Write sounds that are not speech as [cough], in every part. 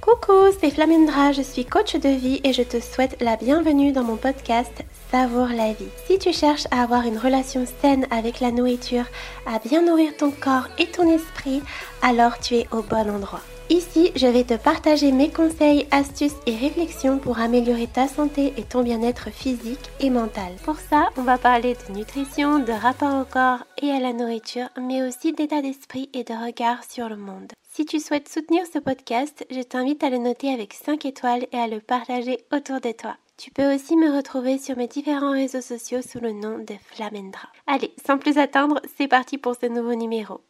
Coucou, c'est Flamendra, je suis coach de vie et je te souhaite la bienvenue dans mon podcast Savoure la vie. Si tu cherches à avoir une relation saine avec la nourriture, à bien nourrir ton corps et ton esprit, alors tu es au bon endroit. Ici, je vais te partager mes conseils, astuces et réflexions pour améliorer ta santé et ton bien-être physique et mental. Pour ça, on va parler de nutrition, de rapport au corps et à la nourriture, mais aussi d'état d'esprit et de regard sur le monde. Si tu souhaites soutenir ce podcast, je t'invite à le noter avec 5 étoiles et à le partager autour de toi. Tu peux aussi me retrouver sur mes différents réseaux sociaux sous le nom de Flamendra. Allez, sans plus attendre, c'est parti pour ce nouveau numéro.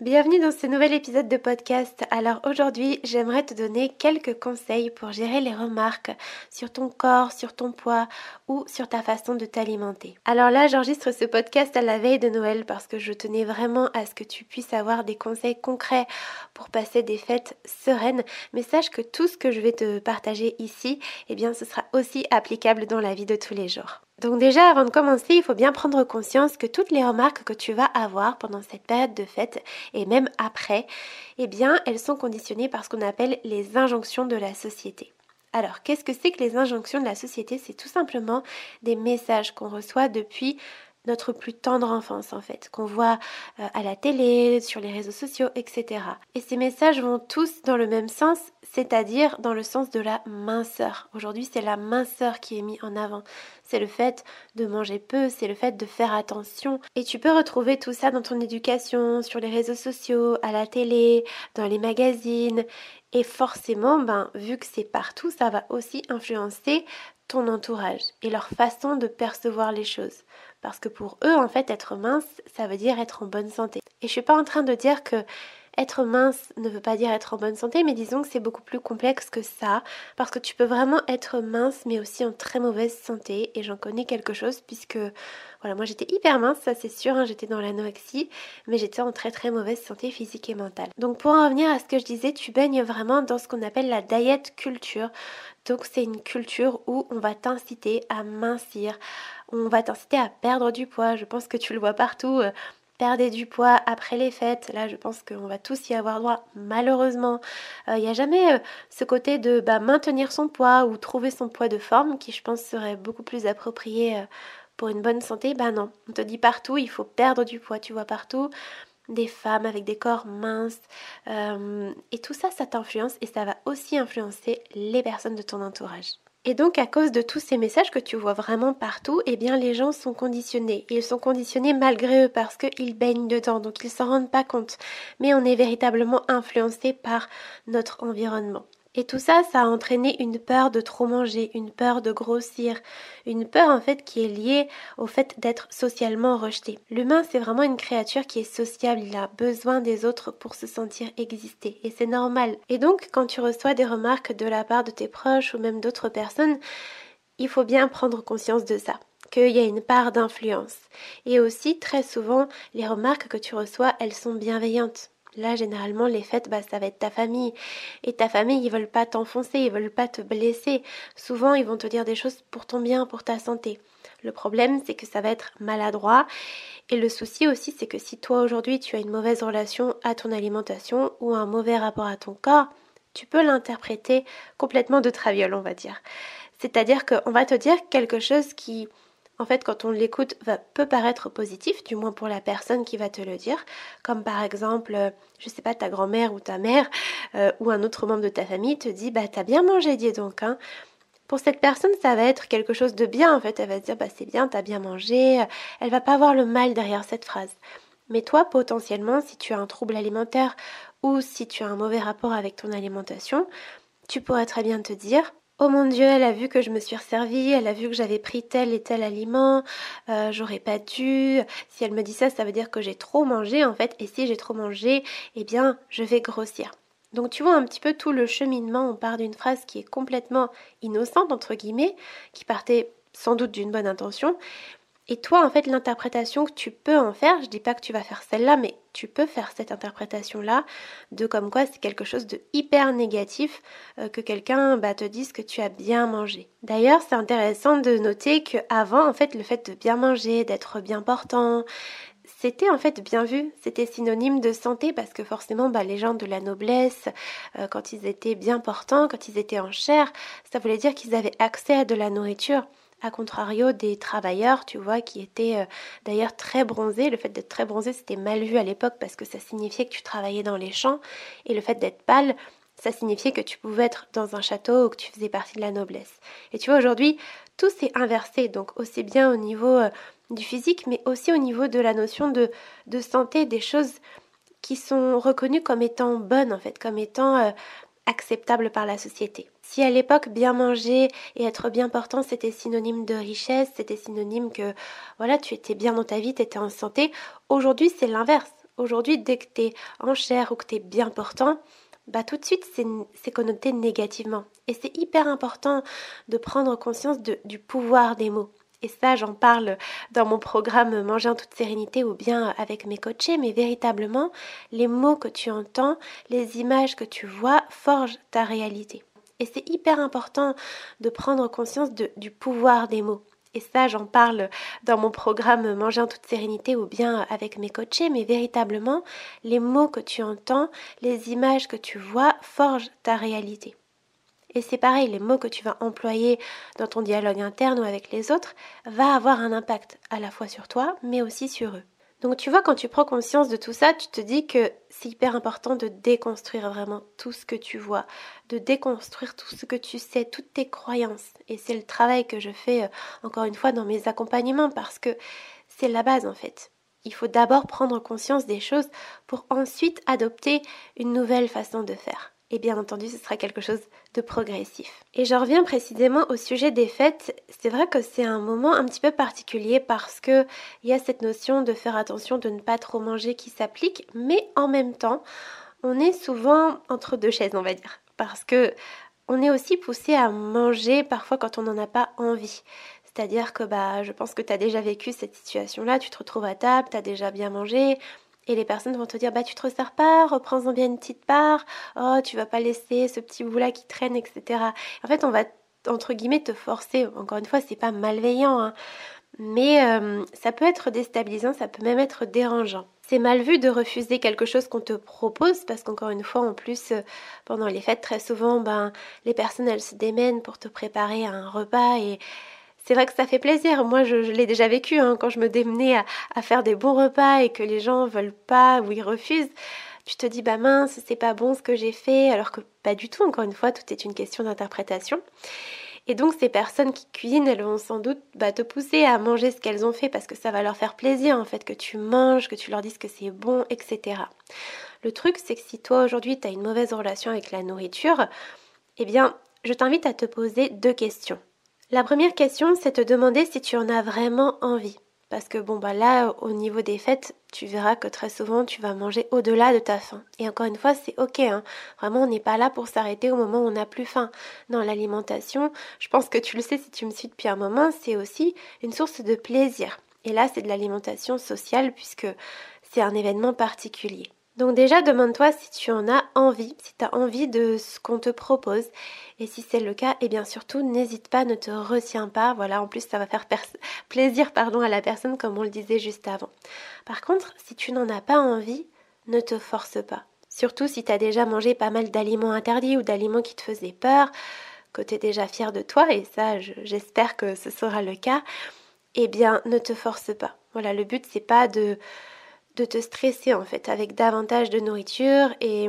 Bienvenue dans ce nouvel épisode de podcast. Alors aujourd'hui, j'aimerais te donner quelques conseils pour gérer les remarques sur ton corps, sur ton poids ou sur ta façon de t'alimenter. Alors là, j'enregistre ce podcast à la veille de Noël parce que je tenais vraiment à ce que tu puisses avoir des conseils concrets pour passer des fêtes sereines. Mais sache que tout ce que je vais te partager ici, eh bien, ce sera aussi applicable dans la vie de tous les jours. Donc déjà, avant de commencer, il faut bien prendre conscience que toutes les remarques que tu vas avoir pendant cette période de fête et même après, eh bien, elles sont conditionnées par ce qu'on appelle les injonctions de la société. Alors, qu'est-ce que c'est que les injonctions de la société? C'est tout simplement des messages qu'on reçoit depuis notre plus tendre enfance en fait, qu'on voit euh, à la télé, sur les réseaux sociaux, etc. Et ces messages vont tous dans le même sens, c'est-à-dire dans le sens de la minceur. Aujourd'hui, c'est la minceur qui est mise en avant. C'est le fait de manger peu, c'est le fait de faire attention. Et tu peux retrouver tout ça dans ton éducation, sur les réseaux sociaux, à la télé, dans les magazines. Et forcément, ben, vu que c'est partout, ça va aussi influencer ton entourage et leur façon de percevoir les choses. Parce que pour eux, en fait, être mince, ça veut dire être en bonne santé. Et je suis pas en train de dire que être mince ne veut pas dire être en bonne santé, mais disons que c'est beaucoup plus complexe que ça, parce que tu peux vraiment être mince, mais aussi en très mauvaise santé, et j'en connais quelque chose, puisque, voilà, moi j'étais hyper mince, ça c'est sûr, hein, j'étais dans l'anorexie, mais j'étais en très très mauvaise santé physique et mentale. Donc pour en revenir à ce que je disais, tu baignes vraiment dans ce qu'on appelle la diet culture, donc c'est une culture où on va t'inciter à mincir, on va t'inciter à perdre du poids, je pense que tu le vois partout euh, perdez du poids après les fêtes. Là, je pense qu'on va tous y avoir droit, malheureusement. Il euh, n'y a jamais euh, ce côté de bah, maintenir son poids ou trouver son poids de forme qui, je pense, serait beaucoup plus approprié euh, pour une bonne santé. Bah non, on te dit partout, il faut perdre du poids. Tu vois partout des femmes avec des corps minces. et tout ça, ça t'influence et ça va aussi influencer les personnes de ton entourage. Et donc à cause de tous ces messages que tu vois vraiment partout, eh bien les gens sont conditionnés. Ils sont conditionnés malgré eux parce qu'ils baignent dedans, donc ils s'en rendent pas compte. Mais on est véritablement influencé par notre environnement. Et tout ça, ça a entraîné une peur de trop manger, une peur de grossir, une peur en fait qui est liée au fait d'être socialement rejeté. L'humain, c'est vraiment une créature qui est sociable, il a besoin des autres pour se sentir exister et c'est normal. Et donc, quand tu reçois des remarques de la part de tes proches ou même d'autres personnes, il faut bien prendre conscience de ça qu'il y a une part d'influence. Et aussi, très souvent, les remarques que tu reçois, elles sont bienveillantes. Là, généralement, les fêtes, bah, ça va être ta famille. Et ta famille, ils veulent pas t'enfoncer, ils veulent pas te blesser. Souvent, ils vont te dire des choses pour ton bien, pour ta santé. Le problème, c'est que ça va être maladroit. Et le souci aussi, c'est que si toi, aujourd'hui, tu as une mauvaise relation à ton alimentation ou un mauvais rapport à ton corps, tu peux l'interpréter complètement de traviole, on va dire. C'est-à-dire qu'on va te dire quelque chose qui en fait, quand on l'écoute, va, peut paraître positif, du moins pour la personne qui va te le dire, comme par exemple, euh, je sais pas, ta grand-mère ou ta mère euh, ou un autre membre de ta famille te dit, bah t'as bien mangé, dis donc. Hein. Pour cette personne, ça va être quelque chose de bien, en fait. Elle va se dire, bah c'est bien, t'as bien mangé. Elle va pas voir le mal derrière cette phrase. Mais toi, potentiellement, si tu as un trouble alimentaire ou si tu as un mauvais rapport avec ton alimentation, tu pourrais très bien te dire, Oh mon Dieu, elle a vu que je me suis resservie, elle a vu que j'avais pris tel et tel aliment, euh, j'aurais pas dû. Si elle me dit ça, ça veut dire que j'ai trop mangé en fait, et si j'ai trop mangé, eh bien, je vais grossir. Donc tu vois un petit peu tout le cheminement, on part d'une phrase qui est complètement innocente, entre guillemets, qui partait sans doute d'une bonne intention, et toi, en fait, l'interprétation que tu peux en faire, je dis pas que tu vas faire celle-là, mais tu peux faire cette interprétation-là de comme quoi c'est quelque chose de hyper négatif euh, que quelqu'un bah, te dise que tu as bien mangé. D'ailleurs, c'est intéressant de noter que avant, en fait, le fait de bien manger, d'être bien portant, c'était en fait bien vu, c'était synonyme de santé parce que forcément bah, les gens de la noblesse, euh, quand ils étaient bien portants, quand ils étaient en chair, ça voulait dire qu'ils avaient accès à de la nourriture. A contrario des travailleurs, tu vois, qui étaient euh, d'ailleurs très bronzés. Le fait d'être très bronzé, c'était mal vu à l'époque parce que ça signifiait que tu travaillais dans les champs. Et le fait d'être pâle, ça signifiait que tu pouvais être dans un château ou que tu faisais partie de la noblesse. Et tu vois, aujourd'hui, tout s'est inversé. Donc aussi bien au niveau euh, du physique, mais aussi au niveau de la notion de, de santé, des choses qui sont reconnues comme étant bonnes, en fait, comme étant euh, acceptables par la société. Si à l'époque bien manger et être bien portant c'était synonyme de richesse, c'était synonyme que voilà, tu étais bien dans ta vie, tu étais en santé, aujourd'hui c'est l'inverse. Aujourd'hui, dès que tu es en chair ou que tu es bien portant, bah tout de suite c'est connoté négativement. Et c'est hyper important de prendre conscience du pouvoir des mots. Et ça, j'en parle dans mon programme Manger en toute sérénité ou bien avec mes coachés, mais véritablement, les mots que tu entends, les images que tu vois forgent ta réalité. Et c'est hyper important de prendre conscience du pouvoir des mots. Et ça, j'en parle dans mon programme Manger en toute sérénité ou bien avec mes coachés, mais véritablement, les mots que tu entends, les images que tu vois forgent ta réalité. Et c'est pareil, les mots que tu vas employer dans ton dialogue interne ou avec les autres va avoir un impact à la fois sur toi, mais aussi sur eux. Donc tu vois, quand tu prends conscience de tout ça, tu te dis que c'est hyper important de déconstruire vraiment tout ce que tu vois, de déconstruire tout ce que tu sais, toutes tes croyances. Et c'est le travail que je fais, euh, encore une fois, dans mes accompagnements, parce que c'est la base en fait. Il faut d'abord prendre conscience des choses pour ensuite adopter une nouvelle façon de faire et bien entendu ce sera quelque chose de progressif. Et je reviens précisément au sujet des fêtes. C'est vrai que c'est un moment un petit peu particulier parce que il y a cette notion de faire attention de ne pas trop manger qui s'applique, mais en même temps, on est souvent entre deux chaises, on va dire, parce que on est aussi poussé à manger parfois quand on n'en a pas envie. C'est-à-dire que bah, je pense que tu as déjà vécu cette situation-là, tu te retrouves à table, tu as déjà bien mangé, et les personnes vont te dire bah tu te resserres pas, reprends-en bien une petite part, oh tu vas pas laisser ce petit bout là qui traîne, etc. En fait on va entre guillemets te forcer, encore une fois c'est pas malveillant, hein. mais euh, ça peut être déstabilisant, ça peut même être dérangeant. C'est mal vu de refuser quelque chose qu'on te propose parce qu'encore une fois, en plus, euh, pendant les fêtes, très souvent, ben, les personnes, elles se démènent pour te préparer un repas et c'est vrai que ça fait plaisir. Moi, je, l'ai déjà vécu hein, quand je me démenais à, faire des bons repas et que les gens veulent pas ou ils refusent. Tu te dis, bah mince, c'est pas bon ce que j'ai fait, alors que pas du tout. Encore une fois, tout est une question d'interprétation. Et donc, ces personnes qui cuisinent, elles vont sans doute bah, te pousser à manger ce qu'elles ont fait parce que ça va leur faire plaisir, en fait, que tu manges, que tu leur dises que c'est bon, etc. Le truc, c'est que si toi aujourd'hui tu as une mauvaise relation avec la nourriture, eh bien, je t'invite à te poser deux questions. La première question, c'est te demander si tu en as vraiment envie. Parce que bon bah là, au niveau des fêtes, tu verras que très souvent tu vas manger au-delà de ta faim. Et encore une fois, c'est ok. Hein. Vraiment, on n'est pas là pour s'arrêter au moment où on n'a plus faim. Dans l'alimentation, je pense que tu le sais si tu me suis depuis un moment, c'est aussi une source de plaisir. Et là, c'est de l'alimentation sociale puisque c'est un événement particulier. Donc déjà, demande-toi si tu en as envie, si tu as envie de ce qu'on te propose. Et si c'est le cas, eh bien surtout, n'hésite pas, ne te retiens pas. Voilà, en plus, ça va faire plaisir pardon, à la personne comme on le disait juste avant. Par contre, si tu n'en as pas envie, ne te force pas. Surtout si tu as déjà mangé pas mal d'aliments interdits ou d'aliments qui te faisaient peur, que tu es déjà fier de toi, et ça, j'espère que ce sera le cas, eh bien, ne te force pas. Voilà, le but, c'est pas de de te stresser en fait avec davantage de nourriture et,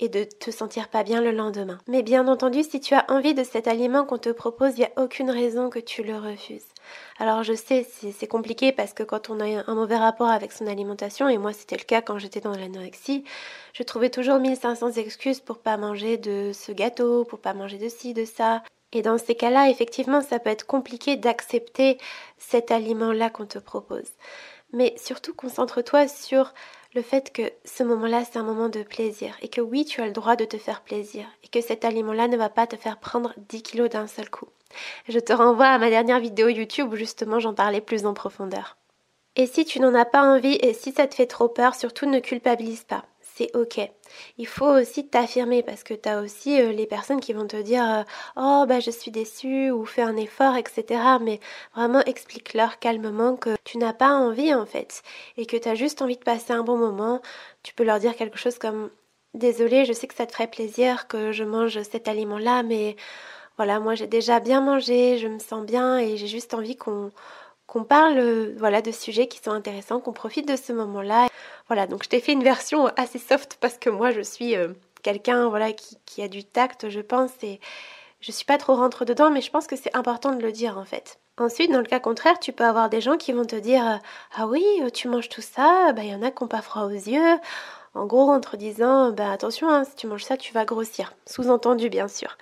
et de te sentir pas bien le lendemain. Mais bien entendu, si tu as envie de cet aliment qu'on te propose, il n'y a aucune raison que tu le refuses. Alors je sais, c'est compliqué parce que quand on a un mauvais rapport avec son alimentation, et moi c'était le cas quand j'étais dans l'anorexie, je trouvais toujours 1500 excuses pour pas manger de ce gâteau, pour pas manger de ci, de ça. Et dans ces cas-là, effectivement, ça peut être compliqué d'accepter cet aliment-là qu'on te propose mais surtout concentre-toi sur le fait que ce moment-là, c'est un moment de plaisir et que oui, tu as le droit de te faire plaisir et que cet aliment-là ne va pas te faire prendre 10 kilos d'un seul coup. Je te renvoie à ma dernière vidéo YouTube où justement j'en parlais plus en profondeur. Et si tu n'en as pas envie et si ça te fait trop peur, surtout ne culpabilise pas. C'est ok. Il faut aussi t'affirmer parce que tu as aussi euh, les personnes qui vont te dire euh, oh bah je suis déçue ou fais un effort etc. Mais vraiment explique-leur calmement que tu n'as pas envie en fait et que tu as juste envie de passer un bon moment. Tu peux leur dire quelque chose comme désolé je sais que ça te ferait plaisir que je mange cet aliment là mais voilà moi j'ai déjà bien mangé, je me sens bien et j'ai juste envie qu'on qu'on parle euh, voilà de sujets qui sont intéressants, qu'on profite de ce moment-là. Voilà, donc je t'ai fait une version assez soft parce que moi je suis euh, quelqu'un voilà qui, qui, a du tact, je pense, et je suis pas trop rentre dedans, mais je pense que c'est important de le dire en fait. Ensuite, dans le cas contraire, tu peux avoir des gens qui vont te dire euh, Ah oui, tu manges tout ça, bah il y en a qui n'ont pas froid aux yeux. En gros, en te disant, bah attention, hein, si tu manges ça, tu vas grossir. Sous-entendu, bien sûr.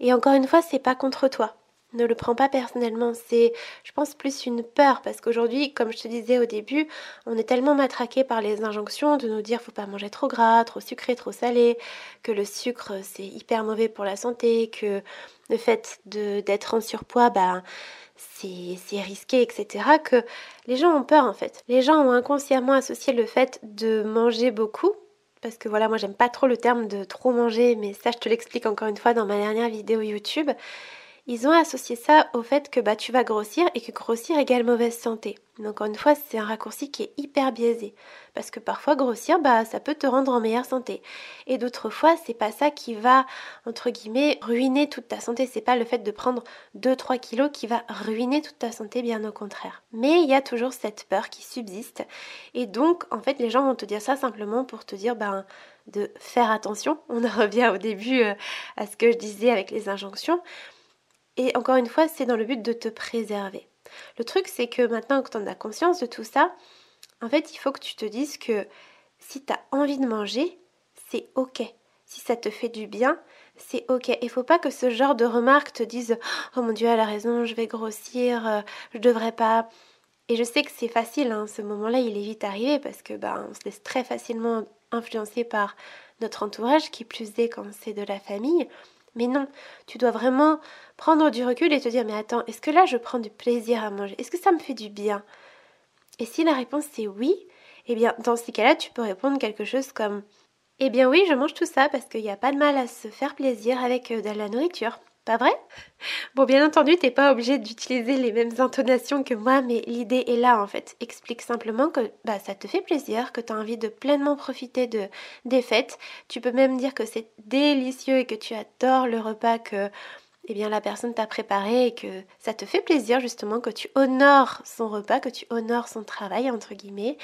Et encore une fois, c'est pas contre toi ne le prends pas personnellement. C'est, je pense, plus une peur parce qu'aujourd'hui, comme je te disais au début, on est tellement matraqué par les injonctions de nous dire faut pas manger trop gras, trop sucré, trop salé, que le sucre c'est hyper mauvais pour la santé, que le fait d'être en surpoids, bah c'est risqué, etc. Que les gens ont peur en fait. Les gens ont inconsciemment associé le fait de manger beaucoup parce que voilà, moi j'aime pas trop le terme de trop manger, mais ça je te l'explique encore une fois dans ma dernière vidéo YouTube ils ont associé ça au fait que bah, tu vas grossir et que grossir égale mauvaise santé. Donc encore une fois, c'est un raccourci qui est hyper biaisé. Parce que parfois, grossir, bah, ça peut te rendre en meilleure santé. Et d'autres fois, c'est pas ça qui va, entre guillemets, ruiner toute ta santé. C'est pas le fait de prendre 2-3 kilos qui va ruiner toute ta santé, bien au contraire. Mais il y a toujours cette peur qui subsiste. Et donc, en fait, les gens vont te dire ça simplement pour te dire, ben, de faire attention. On en revient au début euh, à ce que je disais avec les injonctions. Et encore une fois, c'est dans le but de te préserver. Le truc, c'est que maintenant que tu en as conscience de tout ça, en fait, il faut que tu te dises que si tu as envie de manger, c'est ok. Si ça te fait du bien, c'est ok. Il faut pas que ce genre de remarques te disent Oh mon dieu, elle a raison, je vais grossir, euh, je devrais pas. Et je sais que c'est facile, hein, ce moment-là, il est vite arrivé parce que bah, on se laisse très facilement influencer par notre entourage, qui plus est quand c'est de la famille. Mais non, tu dois vraiment prendre du recul et te dire mais attends, est-ce que là je prends du plaisir à manger? Est-ce que ça me fait du bien? Et si la réponse c'est oui, eh bien dans ces cas-là, tu peux répondre quelque chose comme Eh bien oui, je mange tout ça parce qu'il n'y a pas de mal à se faire plaisir avec euh, de la nourriture. Pas vrai? Bon, bien entendu, t'es pas obligé d'utiliser les mêmes intonations que moi, mais l'idée est là en fait. Explique simplement que bah, ça te fait plaisir, que tu as envie de pleinement profiter de, des fêtes. Tu peux même dire que c'est délicieux et que tu adores le repas que eh bien, la personne t'a préparé et que ça te fait plaisir justement que tu honores son repas, que tu honores son travail, entre guillemets.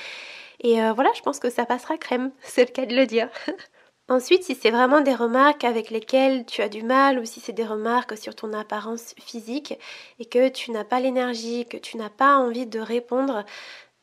Et euh, voilà, je pense que ça passera crème, c'est le cas de le dire. [laughs] Ensuite, si c'est vraiment des remarques avec lesquelles tu as du mal ou si c'est des remarques sur ton apparence physique et que tu n'as pas l'énergie, que tu n'as pas envie de répondre,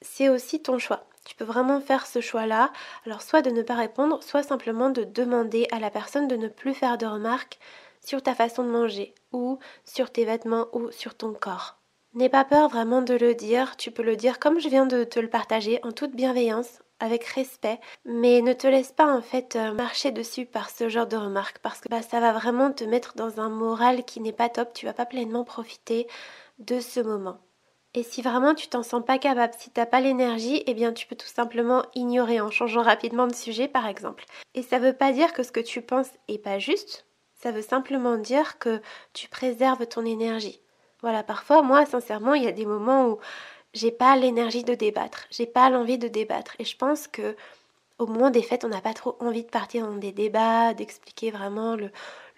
c'est aussi ton choix. Tu peux vraiment faire ce choix-là. Alors soit de ne pas répondre, soit simplement de demander à la personne de ne plus faire de remarques sur ta façon de manger ou sur tes vêtements ou sur ton corps. N'aie pas peur vraiment de le dire, tu peux le dire comme je viens de te le partager en toute bienveillance, avec respect, mais ne te laisse pas en fait euh, marcher dessus par ce genre de remarques parce que bah, ça va vraiment te mettre dans un moral qui n'est pas top, tu vas pas pleinement profiter de ce moment. Et si vraiment tu t'en sens pas capable, si t'as pas l'énergie, eh bien tu peux tout simplement ignorer en changeant rapidement de sujet par exemple. Et ça veut pas dire que ce que tu penses est pas juste, ça veut simplement dire que tu préserves ton énergie. Voilà, parfois moi sincèrement, il y a des moments où j'ai pas l'énergie de débattre, j'ai pas l'envie de débattre. Et je pense que au moment des fêtes, on n'a pas trop envie de partir dans des débats, d'expliquer vraiment le,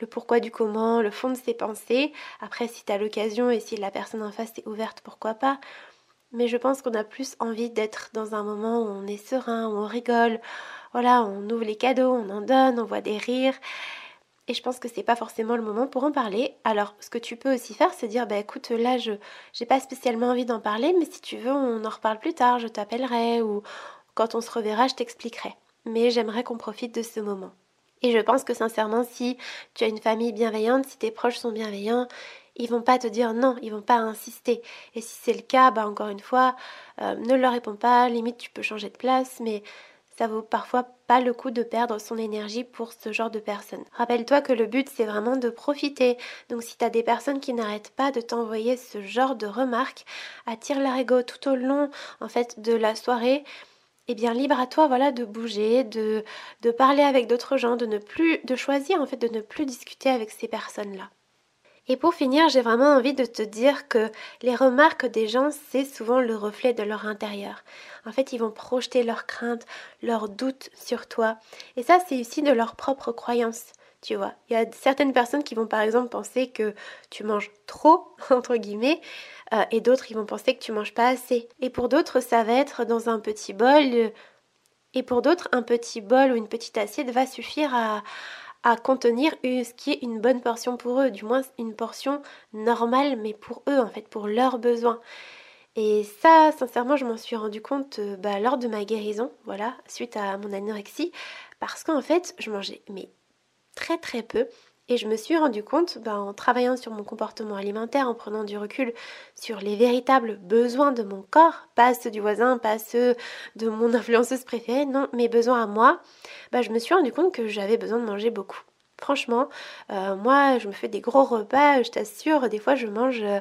pourquoi du comment, le fond de ses pensées. Après, si tu as l'occasion et si la personne en face est ouverte, pourquoi pas. Mais je pense qu'on a plus envie d'être dans un moment où on est serein, où on rigole. Voilà, on ouvre les cadeaux, on en donne, on voit des rires et je pense que c'est pas forcément le moment pour en parler. Alors, ce que tu peux aussi faire, c'est dire bah écoute, là je j'ai pas spécialement envie d'en parler, mais si tu veux, on en reparle plus tard, je t'appellerai ou quand on se reverra, je t'expliquerai. Mais j'aimerais qu'on profite de ce moment. Et je pense que sincèrement, si tu as une famille bienveillante, si tes proches sont bienveillants, ils vont pas te dire non, ils vont pas insister. Et si c'est le cas, bah encore une fois, euh, ne leur réponds pas, limite tu peux changer de place, mais ça vaut parfois pas le coup de perdre son énergie pour ce genre de personnes. Rappelle-toi que le but c'est vraiment de profiter. Donc si tu as des personnes qui n'arrêtent pas de t'envoyer ce genre de remarques, attire ego tout au long en fait de la soirée, eh bien libre à toi voilà de bouger, de, de parler avec d'autres gens, de ne plus de choisir en fait de ne plus discuter avec ces personnes-là. Et pour finir, j'ai vraiment envie de te dire que les remarques des gens, c'est souvent le reflet de leur intérieur. En fait, ils vont projeter leurs craintes, leurs doutes sur toi. Et ça, c'est aussi de leur propre croyance. Tu vois, il y a certaines personnes qui vont par exemple penser que tu manges trop, [laughs] entre guillemets, euh, et d'autres qui vont penser que tu manges pas assez. Et pour d'autres, ça va être dans un petit bol, et pour d'autres, un petit bol ou une petite assiette va suffire à, à contenir ce qui est une bonne portion pour eux, du moins une portion normale, mais pour eux, en fait, pour leurs besoins. Et ça, sincèrement, je m'en suis rendu compte euh, bah, lors de ma guérison, voilà, suite à mon anorexie, parce qu'en fait, je mangeais mais très très peu. Et je me suis rendu compte, bah, en travaillant sur mon comportement alimentaire, en prenant du recul sur les véritables besoins de mon corps, pas ceux du voisin, pas ceux de mon [laughs] influenceuse préférée, non, mes besoins à moi, bah, je me suis rendu compte que j'avais besoin de manger beaucoup. Franchement, euh, moi, je me fais des gros repas, je t'assure, des fois, je mange euh,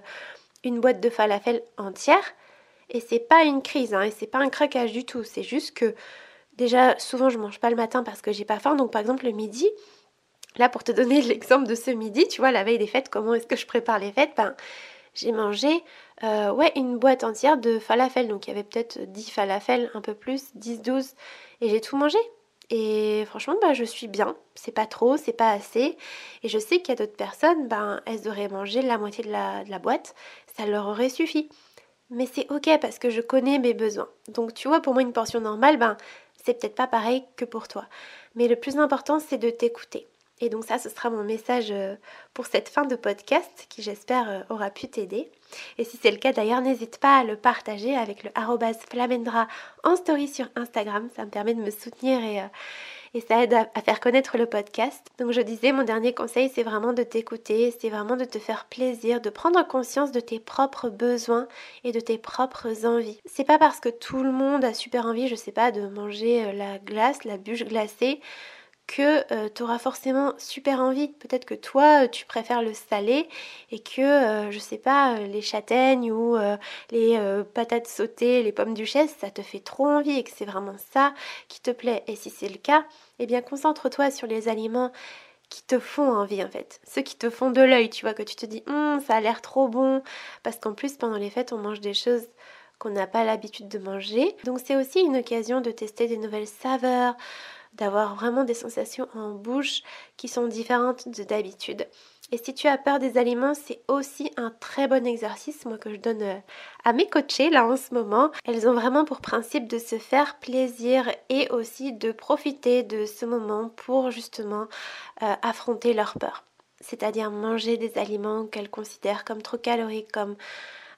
une boîte de falafel entière. Et c'est pas une crise, hein, et c'est pas un craquage du tout. C'est juste que, déjà, souvent, je mange pas le matin parce que j'ai pas faim. Donc, par exemple, le midi, Là, pour te donner [laughs] l'exemple de ce midi, tu vois, la veille des fêtes, comment est-ce que je prépare les fêtes? Ben, J'ai mangé euh, ouais, une boîte entière de falafel. Donc il y avait peut-être 10 falafels, un peu plus, 10, 12. Et j'ai tout mangé. Et franchement, ben, je suis bien. C'est pas trop, c'est pas assez. Et je sais qu'il y a d'autres personnes, ben, elles auraient mangé la moitié de la, boîte. Ça leur aurait suffi. Mais c'est ok parce que je connais mes besoins. Donc tu vois, pour moi, une portion normale, ben, c'est peut-être pas pareil que pour toi. Mais le plus important, c'est de t'écouter. Et donc ça, ce sera mon message euh, pour cette fin de podcast qui j'espère euh, aura pu t'aider. Et si c'est le cas d'ailleurs, n'hésite pas à le partager avec le flamendra en story sur Instagram. Ça me permet de me soutenir et, euh, et ça aide à, faire connaître le podcast. Donc je disais, mon dernier conseil, c'est vraiment de t'écouter, c'est vraiment de te faire plaisir, de prendre conscience de tes propres besoins et de tes propres envies. C'est pas parce que tout le monde a super envie, je sais pas, de manger la glace, la bûche glacée que euh, tu auras forcément super envie. Peut-être que toi, euh, tu préfères le salé et que, euh, je sais pas, les châtaignes ou les patates sautées, les pommes duchesse, ça te fait trop envie et que c'est vraiment ça qui te plaît. Et si c'est le cas, eh bien concentre-toi sur les aliments qui te font envie en fait, ceux qui te font de l'œil, tu vois, que tu te dis, hum, ça a l'air trop bon, parce qu'en plus pendant les fêtes on mange des choses qu'on n'a pas l'habitude de manger. Donc c'est aussi une occasion de tester des nouvelles saveurs, d'avoir vraiment des sensations en bouche qui sont différentes de d'habitude. Et si tu as peur des aliments, c'est aussi un très bon exercice, moi que je donne euh, à mes coachés là en ce moment. Elles ont vraiment pour principe de se faire plaisir et aussi de profiter de ce moment pour justement euh, affronter leur peur. C'est-à-dire manger des aliments qu'elles considèrent comme trop caloriques, comme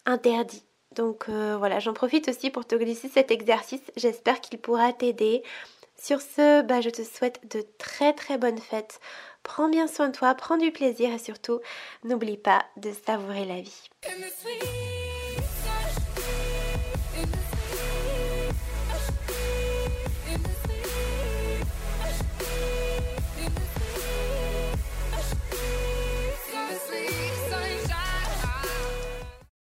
interdits. Donc euh, voilà, j'en profite aussi pour te glisser cet exercice. J'espère qu'il pourra t'aider sur ce, bah, je te souhaite de très très bonnes fêtes. Prends bien soin de toi, prends du plaisir et surtout, n'oublie pas de savourer la vie.